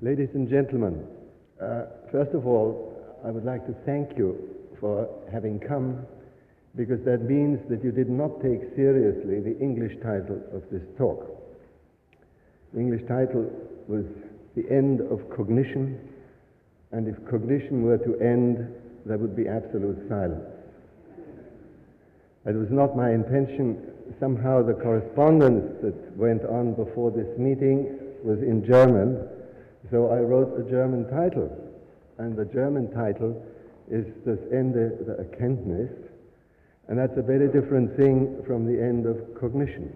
Ladies and gentlemen, uh, first of all, I would like to thank you for having come because that means that you did not take seriously the English title of this talk. The English title was The End of Cognition, and if cognition were to end, there would be absolute silence. It was not my intention. Somehow the correspondence that went on before this meeting was in German, so I wrote a German title. And the German title is Das Ende der Erkenntnis, and that's a very different thing from the end of cognition.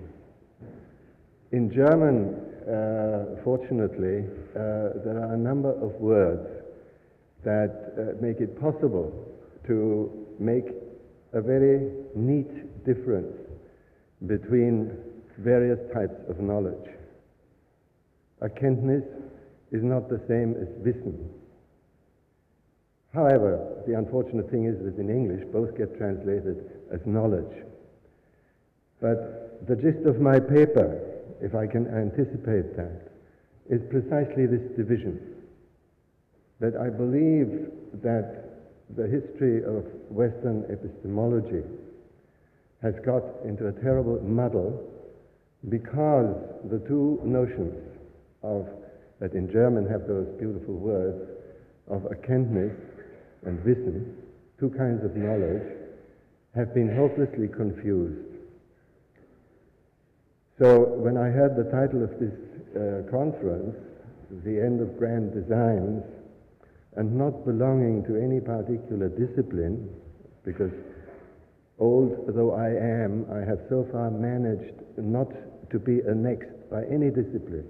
In German, uh, fortunately, uh, there are a number of words that uh, make it possible to make a very neat difference between various types of knowledge. Erkenntnis is not the same as Wissen. However, the unfortunate thing is that in English both get translated as knowledge. But the gist of my paper, if I can anticipate that, is precisely this division. That I believe that the history of Western epistemology has got into a terrible muddle because the two notions of, that in German have those beautiful words, of Erkenntnis and Wissen, two kinds of knowledge, have been hopelessly confused. So when I heard the title of this uh, conference, The End of Grand Designs, and not belonging to any particular discipline, because old though I am, I have so far managed not to be annexed by any discipline.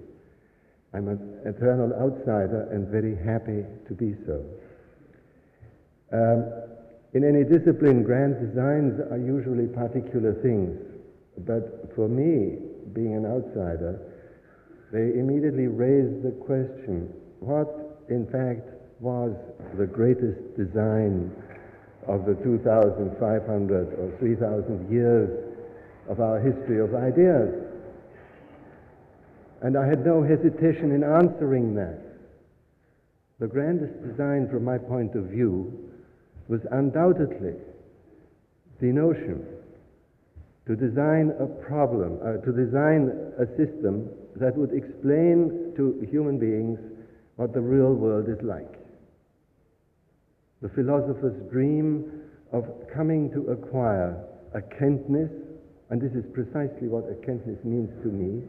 I'm an eternal outsider and very happy to be so. Um, in any discipline, grand designs are usually particular things, but for me, being an outsider, they immediately raise the question what, in fact, was the greatest design of the 2,500 or 3,000 years of our history of ideas. And I had no hesitation in answering that. The grandest design, from my point of view, was undoubtedly the notion to design a problem, uh, to design a system that would explain to human beings what the real world is like the philosopher's dream of coming to acquire erkenntnis, and this is precisely what erkenntnis means to me,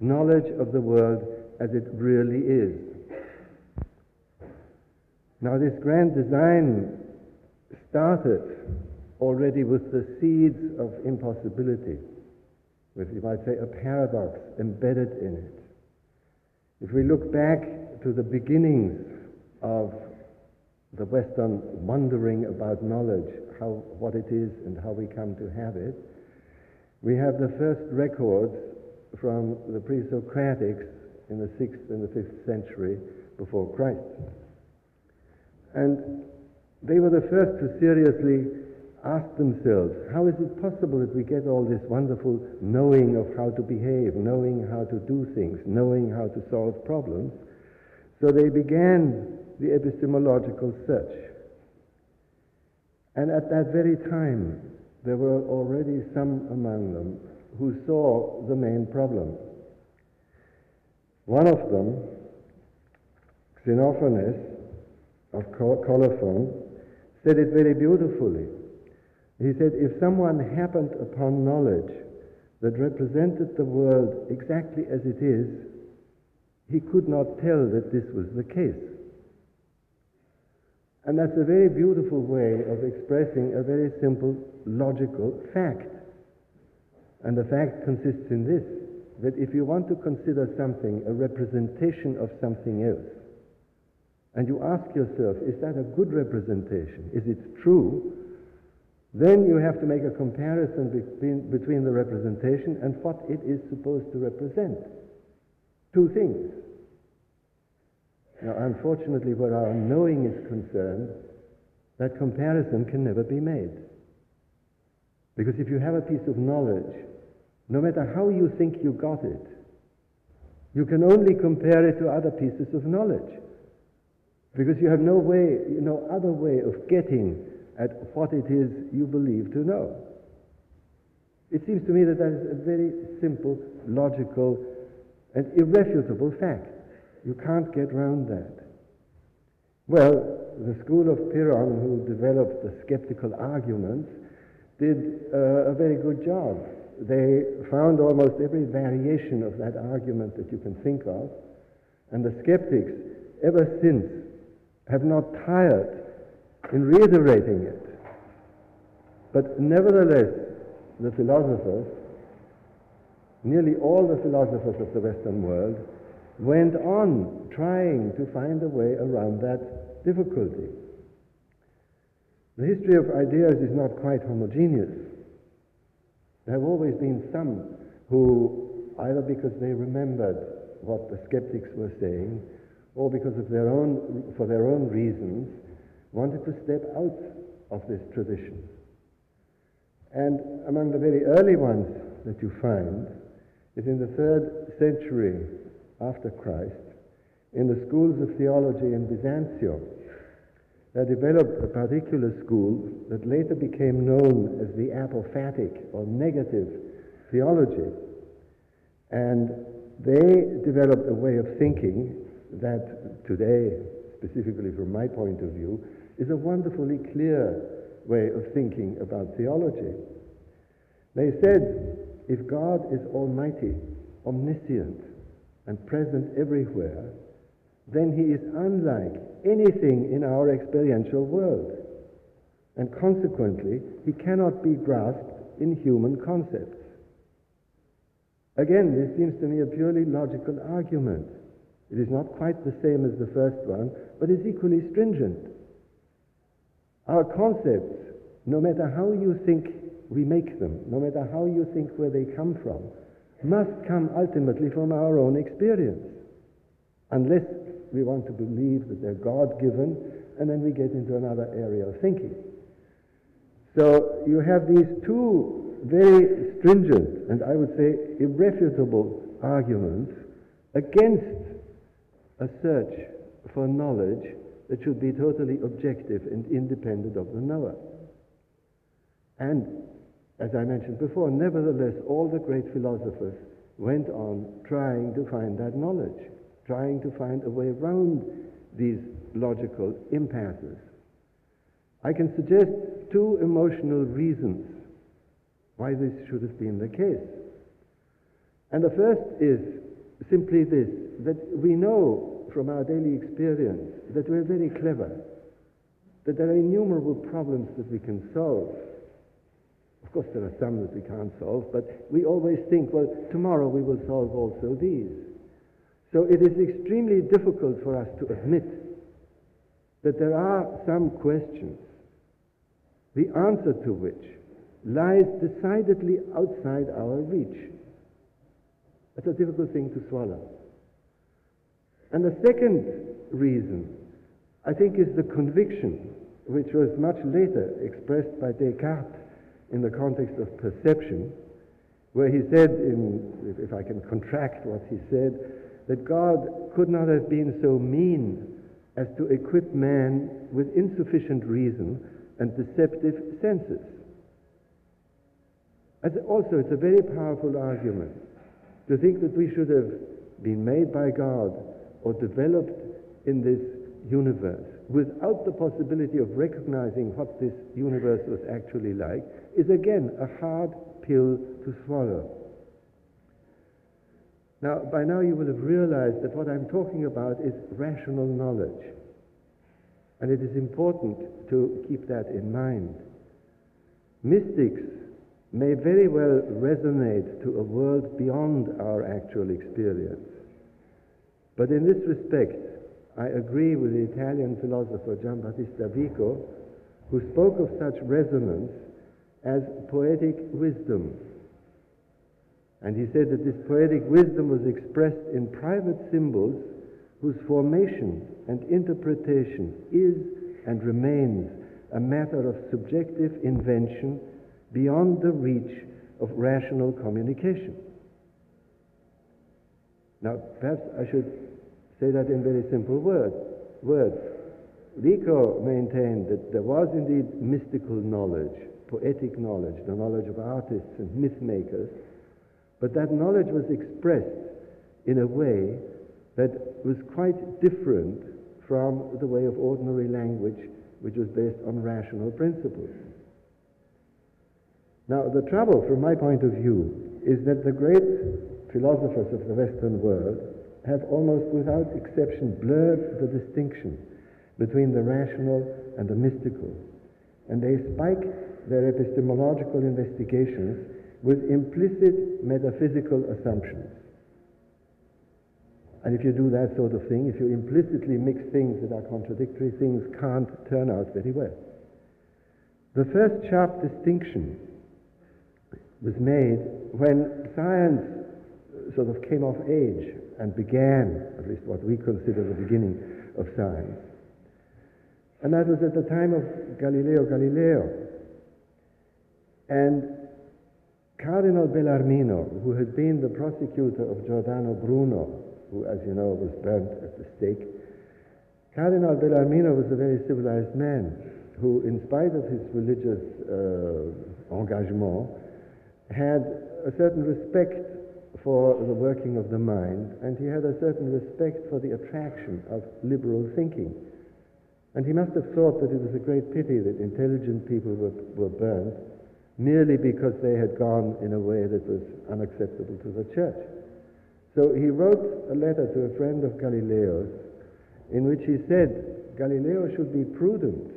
knowledge of the world as it really is. Now, this grand design started already with the seeds of impossibility, with, you might say, a paradox embedded in it. If we look back to the beginnings of the Western wondering about knowledge, how, what it is and how we come to have it, we have the first records from the pre-Socratics in the 6th and the 5th century before Christ. And they were the first to seriously ask themselves, how is it possible that we get all this wonderful knowing of how to behave, knowing how to do things, knowing how to solve problems? So they began the epistemological search. And at that very time, there were already some among them who saw the main problem. One of them, Xenophanes of Colophon, said it very beautifully. He said, if someone happened upon knowledge that represented the world exactly as it is, he could not tell that this was the case. And that's a very beautiful way of expressing a very simple logical fact. And the fact consists in this that if you want to consider something a representation of something else, and you ask yourself, is that a good representation? Is it true? Then you have to make a comparison between, between the representation and what it is supposed to represent. Two things. Now, unfortunately, where our knowing is concerned, that comparison can never be made. Because if you have a piece of knowledge, no matter how you think you got it, You can only compare it to other pieces of knowledge. Because you have no way, no other way of getting at what it is you believe to know. It seems to me that that is a very simple, logical, and irrefutable fact. You can't get around that. Well, the school of Pyrrhon, who developed the skeptical arguments, did uh, a very good job. They found almost every variation of that argument that you can think of, and the skeptics, ever since, have not tired in reiterating it. But nevertheless, the philosophers, nearly all the philosophers of the Western world, went on trying to find a way around that difficulty. The history of ideas is not quite homogeneous. There have always been some who, either because they remembered what the skeptics were saying, or because of their own, for their own reasons, wanted to step out of this tradition. And among the very early ones that you find is in the third century after Christ, in the schools of theology in Byzantium. There developed a particular school that later became known as the apophatic or negative theology. And they developed a way of thinking that today, specifically from my point of view, is a wonderfully clear way of thinking about theology. They said, if God is almighty, omniscient, and present everywhere, then he is unlike anything in our experiential world. And consequently, he cannot be grasped in human concepts. Again, this seems to me a purely logical argument. It is not quite the same as the first one, but is equally stringent. Our concepts, no matter how you think we make them, no matter how you think where they come from, must come ultimately from our own experience. Unless we want to believe that they're God given, and then we get into another area of thinking. So you have these two very stringent and I would say irrefutable arguments against a search for knowledge that should be totally objective and independent of the knower. And, as I mentioned before, nevertheless, all the great philosophers went on trying to find that knowledge, trying to find a way around these logical impasses. I can suggest two emotional reasons why this should have been the case. And the first is simply this that we know from our daily experience that we're very clever, that there are innumerable problems that we can solve. Of course, there are some that we can't solve, but we always think, well, tomorrow we will solve also these. So it is extremely difficult for us to admit that there are some questions, the answer to which lies decidedly outside our reach. That's a difficult thing to swallow. And the second reason, I think, is the conviction, which was much later expressed by Descartes in the context of perception, where he said, in, if I can contract what he said, that God could not have been so mean as to equip man with insufficient reason and deceptive senses. As also, it's a very powerful argument to think that we should have been made by God or developed in this universe without the possibility of recognizing what this universe was actually like is again a hard pill to swallow. Now, by now you will have realized that what I'm talking about is rational knowledge. And it is important to keep that in mind. Mystics may very well resonate to a world beyond our actual experience. But in this respect, I agree with the Italian philosopher Giambattista Vico, who spoke of such resonance as poetic wisdom. And he said that this poetic wisdom was expressed in private symbols whose formation and interpretation is and remains a matter of subjective invention beyond the reach of rational communication. Now, perhaps I should say that in very simple words. words. Vico maintained that there was indeed mystical knowledge, poetic knowledge, the knowledge of artists and myth makers, but that knowledge was expressed in a way that was quite different from the way of ordinary language, which was based on rational principles. Now, the trouble, from my point of view, is that the great philosophers of the Western world have almost without exception blurred the distinction between the rational and the mystical. And they spike their epistemological investigations with implicit metaphysical assumptions. And if you do that sort of thing, if you implicitly mix things that are contradictory, things can't turn out very well. The first sharp distinction was made when science uh, sort of came of age and began, at least what we consider the beginning of science. And that was at the time of Galileo Galilei. And Cardinal Bellarmino, who had been the prosecutor of Giordano Bruno, who, as you know, was burnt at the stake, Cardinal Bellarmino was a very civilized man who, in spite of his religious uh, engagement, had a certain respect for the working of the mind, and he had a certain respect for the attraction of liberal thinking. And he must have thought that it was a great pity that intelligent people were, were burned merely because they had gone in a way that was unacceptable to the church. So he wrote a letter to a friend of Galileo's in which he said Galileo should be prudent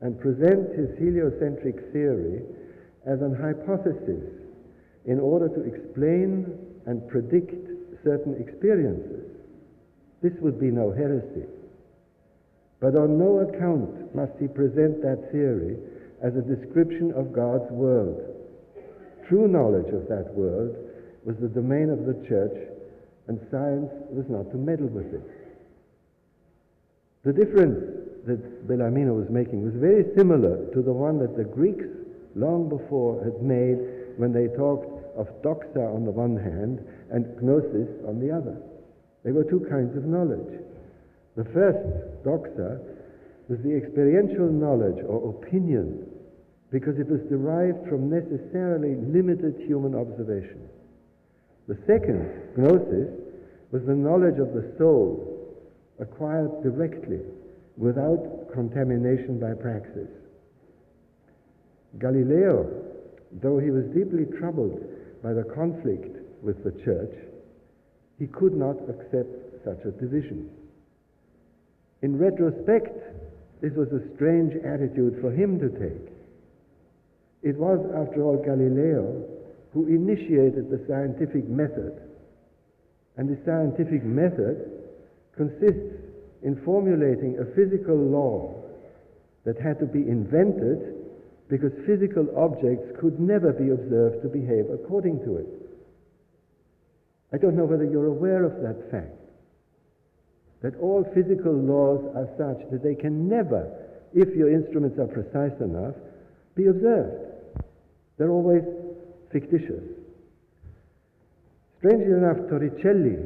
and present his heliocentric theory as an hypothesis in order to explain and predict certain experiences. This would be no heresy. But on no account must he present that theory as a description of God's world. True knowledge of that world was the domain of the church, and science was not to meddle with it. The difference that Bellarmino was making was very similar to the one that the Greeks long before had made when they talked of doxa on the one hand and gnosis on the other. There were two kinds of knowledge. The first, doxa, was the experiential knowledge or opinion because it was derived from necessarily limited human observation. The second, gnosis, was the knowledge of the soul acquired directly without contamination by praxis. Galileo, though he was deeply troubled by the conflict with the church, he could not accept such a division. In retrospect, this was a strange attitude for him to take. It was, after all, Galileo who initiated the scientific method. And the scientific method consists in formulating a physical law that had to be invented because physical objects could never be observed to behave according to it. I don't know whether you're aware of that fact. That all physical laws are such that they can never, if your instruments are precise enough, be observed. They're always fictitious. Strangely enough, Torricelli,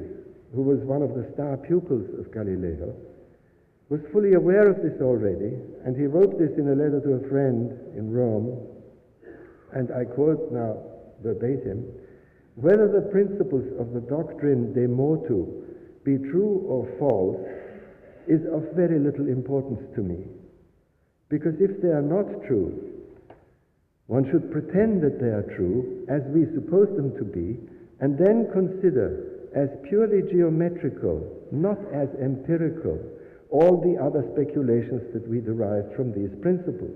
who was one of the star pupils of Galileo, was fully aware of this already, and he wrote this in a letter to a friend in Rome, and I quote now verbatim, whether the principles of the doctrine de motu be true or false is of very little importance to me. Because if they are not true, one should pretend that they are true, as we suppose them to be, and then consider as purely geometrical, not as empirical, all the other speculations that we derive from these principles.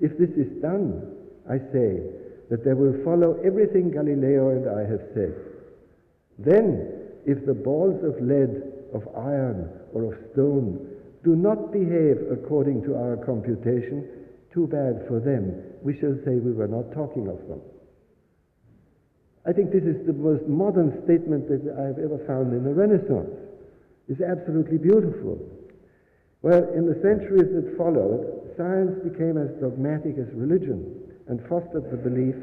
If this is done, I say that there will follow everything Galileo and I have said. Then, if the balls of lead, of iron, or of stone do not behave according to our computation, too bad for them. We shall say we were not talking of them. I think this is the most modern statement that I have ever found in the Renaissance It's absolutely beautiful. Well, in the centuries that followed, science became as dogmatic as religion and fostered the belief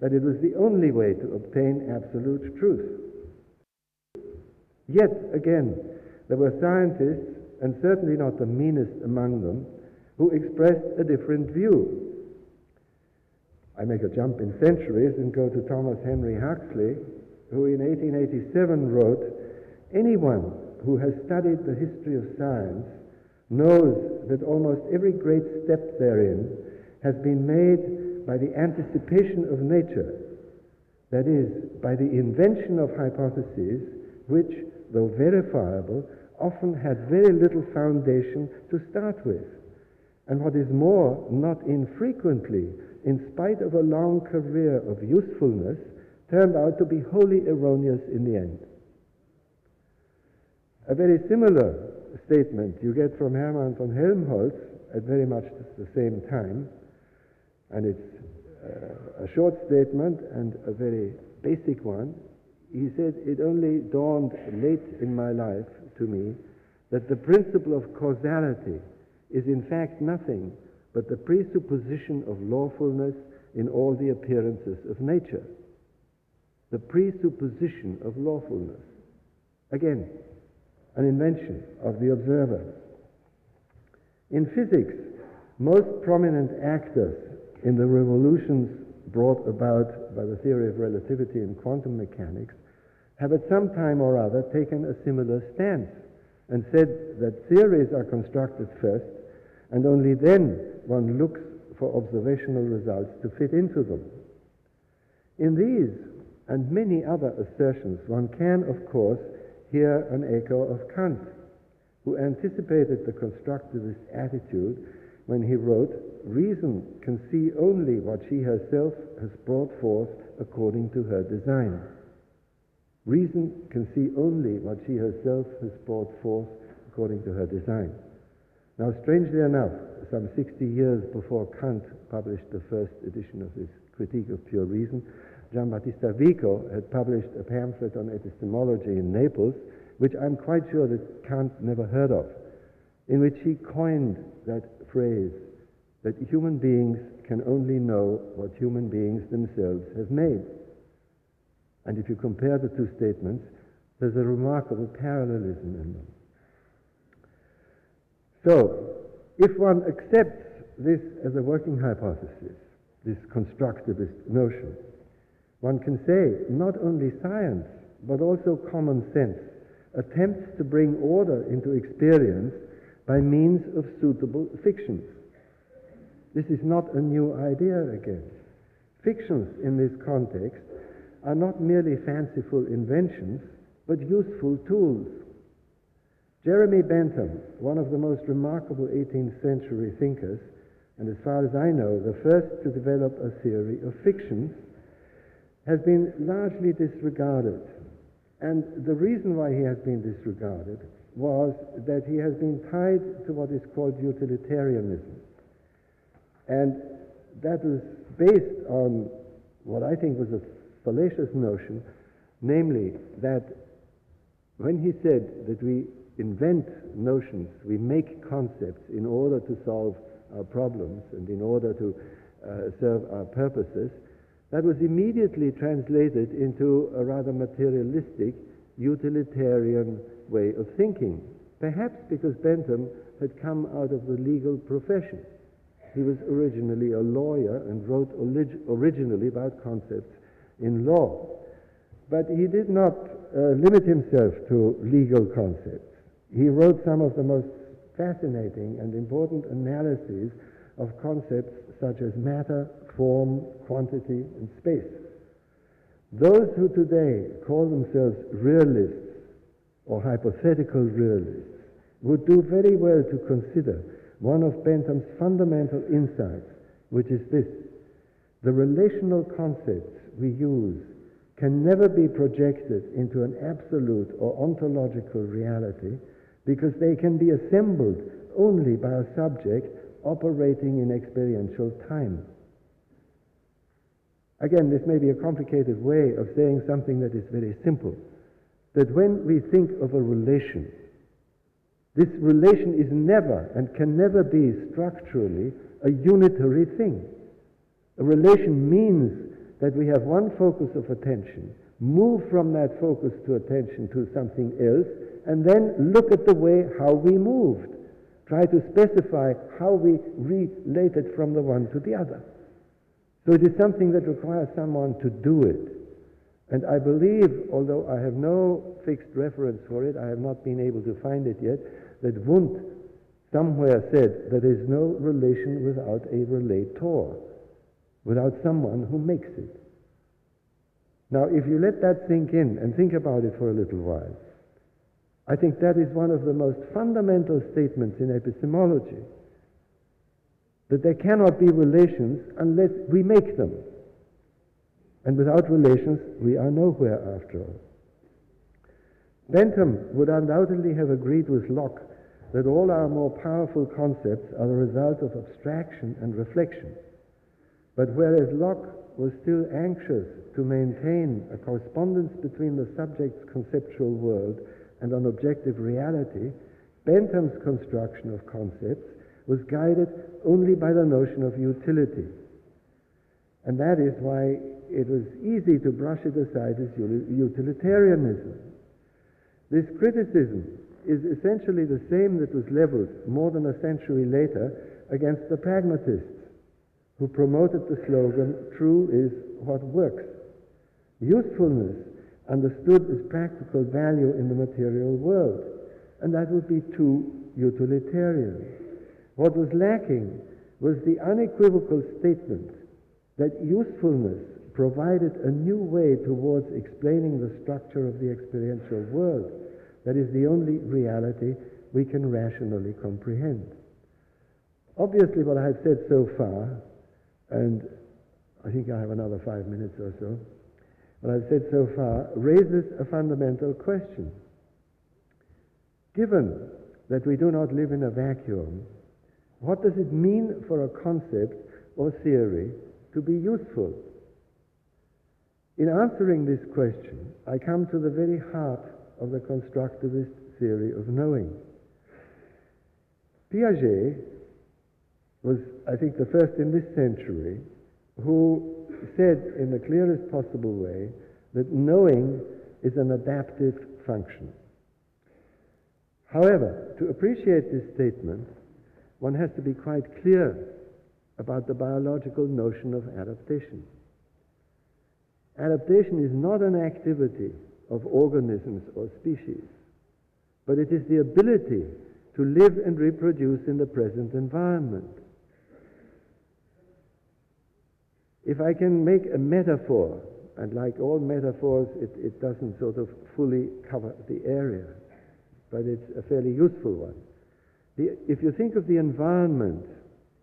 that it was the only way to obtain absolute truth. Yet again, there were scientists, and certainly not the meanest among them, who expressed a different view. I make a jump in centuries and go to Thomas Henry Huxley, who in 1887 wrote, Anyone who has studied the history of science knows that almost every great step therein has been made by the anticipation of nature, that is, by the invention of hypotheses which, though verifiable, often had very little foundation to start with. And what is more, not infrequently, in spite of a long career of usefulness, turned out to be wholly erroneous in the end. A very similar statement you get from Hermann von Helmholtz at very much the same time, and it's uh, a short statement and a very basic one. He said, It only dawned late in my life to me that the principle of causality is in fact nothing but the presupposition of lawfulness in all the appearances of nature. The presupposition of lawfulness. Again, an invention of the observer. In physics, most prominent actors in the revolutions brought about by the theory of relativity and quantum mechanics have at some time or other taken a similar stance and said that theories are constructed first and only then one looks for observational results to fit into them. In these and many other assertions, one can, of course, hear an echo of Kant, who anticipated the constructivist attitude when he wrote, Reason can see only what she herself has brought forth according to her design. Reason can see only what she herself has brought forth according to her design. Now, strangely enough, some 60 years before Kant published the first edition of his Critique of Pure Reason, Giambattista Vico had published a pamphlet on epistemology in Naples, which I'm quite sure that Kant never heard of, in which he coined that phrase that human beings can only know what human beings themselves have made. And if you compare the two statements, there's a remarkable parallelism in them. So, if one accepts this as a working hypothesis, this constructivist notion, one can say not only science, but also common sense attempts to bring order into experience by means of suitable fictions. This is not a new idea again. Fictions in this context are not merely fanciful inventions, but useful tools. Jeremy Bentham, one of the most remarkable 18th century thinkers, and as far as I know, the first to develop a theory of fictions, has been largely disregarded. And the reason why he has been disregarded was that he has been tied to what is called utilitarianism. And that was based on what I think was a fallacious notion, namely that when he said that we invent notions, we make concepts in order to solve our problems and in order to uh, serve our purposes, that was immediately translated into a rather materialistic, utilitarian way of thinking. Perhaps because Bentham had come out of the legal profession. He was originally a lawyer and wrote orig- originally about concepts in law. But he did not uh, limit himself to legal concepts. He wrote some of the most fascinating and important analyses of concepts such as matter, form, quantity, and space. Those who today call themselves realists or hypothetical realists would do very well to consider one of Bentham's fundamental insights, which is this. The relational concepts we use can never be projected into an absolute or ontological reality because they can be assembled only by a subject operating in experiential time. Again, this may be a complicated way of saying something that is very simple. That when we think of a relation, this relation is never and can never be structurally a unitary thing. A relation means that we have one focus of attention, move from that focus to attention to something else, and then look at the way how we moved. Try to specify how we related from the one to the other. So it is something that requires someone to do it. And I believe, although I have no fixed reference for it, I have not been able to find it yet, that Wundt somewhere said that there is no relation without a relator, without someone who makes it. Now, if you let that sink in and think about it for a little while, I think that is one of the most fundamental statements in epistemology. That there cannot be relations unless we make them. And without relations, we are nowhere after all. Bentham would undoubtedly have agreed with Locke that all our more powerful concepts are the result of abstraction and reflection. But whereas Locke was still anxious to maintain a correspondence between the subject's conceptual world and an objective reality, Bentham's construction of concepts was guided only by the notion of utility. And that is why it was easy to brush it aside as utilitarianism. This criticism is essentially the same that was leveled more than a century later against the pragmatists who promoted the slogan, true is what works. Usefulness understood as practical value in the material world, and that would be too utilitarian. What was lacking was the unequivocal statement that usefulness provided a new way towards explaining the structure of the experiential world. That is the only reality we can rationally comprehend. Obviously, what I've said so far, and I think I have another five minutes or so, what I've said so far raises a fundamental question. Given that we do not live in a vacuum, what does it mean for a concept or theory to be useful? In answering this question, I come to the very heart of the constructivist theory of knowing. Piaget was, I think, the first in this century who said in the clearest possible way that knowing is an adaptive function. However, to appreciate this statement, one has to be quite clear about the biological notion of adaptation. Adaptation is not an activity of organisms or species, but it is the ability to live and reproduce in the present environment. If I can make a metaphor, and like all metaphors, it, it doesn't sort of fully cover the area, but it's a fairly useful one. The, if you think of the environment,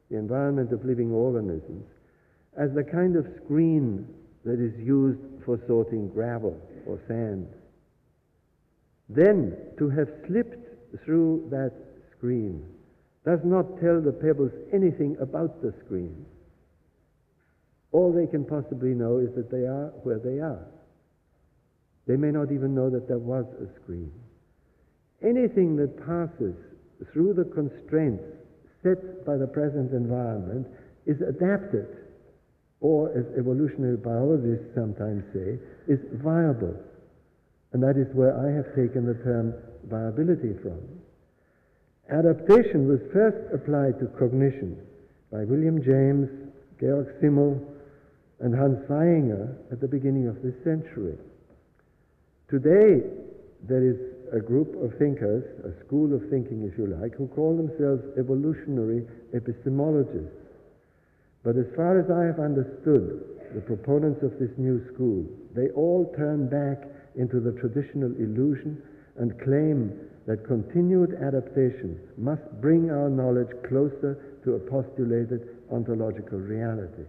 the environment of living organisms, as the kind of screen that is used for sorting gravel or sand. Then to have slipped through that screen does not tell the pebbles anything about the screen. All they can possibly know is that they are where they are. They may not even know that there was a screen. Anything that passes through the constraints set by the present environment is adapted or as evolutionary biologists sometimes say, is viable. And that is where I have taken the term viability from. Adaptation was first applied to cognition by William James, Georg Simmel, and Hans Vaihinger at the beginning of this century. Today, there is a group of thinkers, a school of thinking, if you like, who call themselves evolutionary epistemologists. But as far as I have understood the proponents of this new school, they all turn back into the traditional illusion and claim that continued adaptation must bring our knowledge closer to a postulated ontological reality.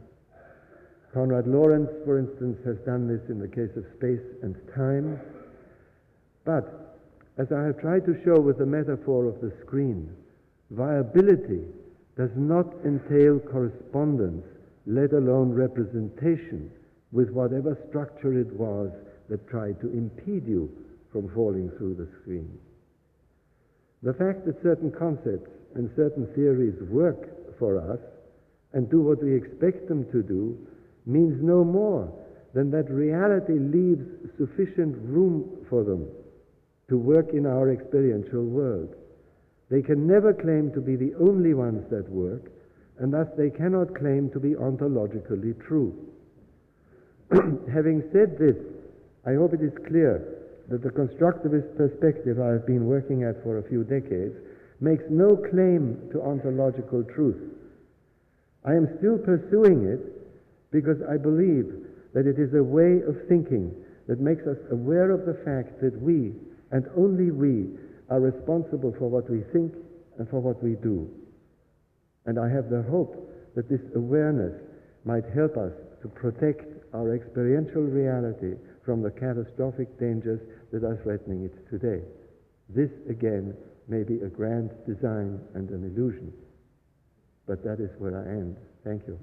Konrad Lorenz, for instance, has done this in the case of space and time. But, as I have tried to show with the metaphor of the screen, viability does not entail correspondence, let alone representation, with whatever structure it was that tried to impede you from falling through the screen. The fact that certain concepts and certain theories work for us and do what we expect them to do means no more than that reality leaves sufficient room for them to work in our experiential world. They can never claim to be the only ones that work, and thus they cannot claim to be ontologically true. Having said this, I hope it is clear that the constructivist perspective I have been working at for a few decades makes no claim to ontological truth. I am still pursuing it because I believe that it is a way of thinking that makes us aware of the fact that we, and only we, are responsible for what we think and for what we do. And I have the hope that this awareness might help us to protect our experiential reality from the catastrophic dangers that are threatening it today. This, again, may be a grand design and an illusion. But that is where I end. Thank you.